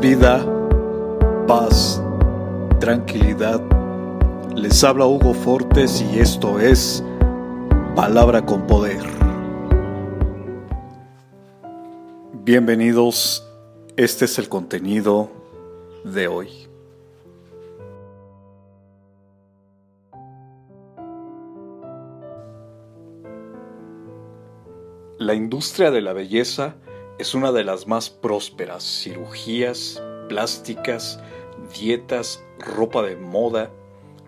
vida, paz, tranquilidad. Les habla Hugo Fortes y esto es Palabra con Poder. Bienvenidos, este es el contenido de hoy. La industria de la belleza es una de las más prósperas. Cirugías, plásticas, dietas, ropa de moda,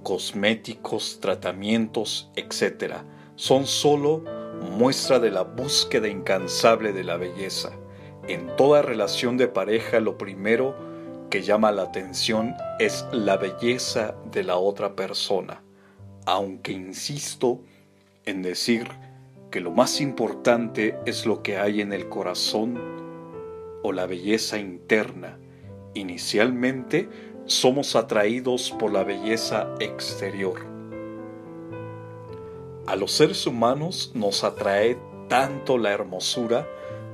cosméticos, tratamientos, etc. Son solo muestra de la búsqueda incansable de la belleza. En toda relación de pareja lo primero que llama la atención es la belleza de la otra persona, aunque insisto en decir que lo más importante es lo que hay en el corazón o la belleza interna. Inicialmente somos atraídos por la belleza exterior. A los seres humanos nos atrae tanto la hermosura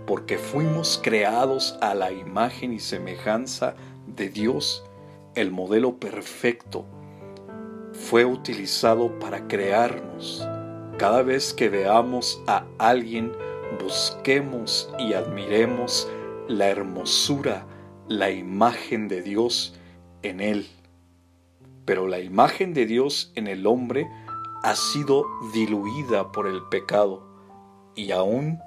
porque fuimos creados a la imagen y semejanza de Dios, el modelo perfecto. Fue utilizado para crearnos cada vez que veamos a alguien, busquemos y admiremos la hermosura, la imagen de Dios en él. Pero la imagen de Dios en el hombre ha sido diluida por el pecado y aún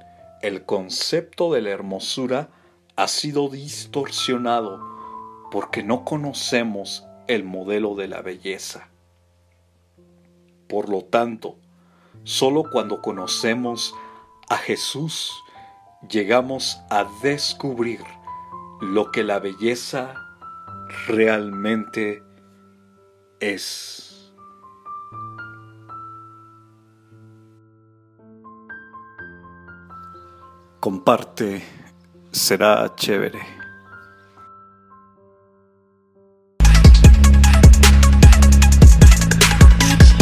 el concepto de la hermosura ha sido distorsionado porque no conocemos el modelo de la belleza. Por lo tanto, Solo cuando conocemos a Jesús llegamos a descubrir lo que la belleza realmente es. Comparte, será chévere.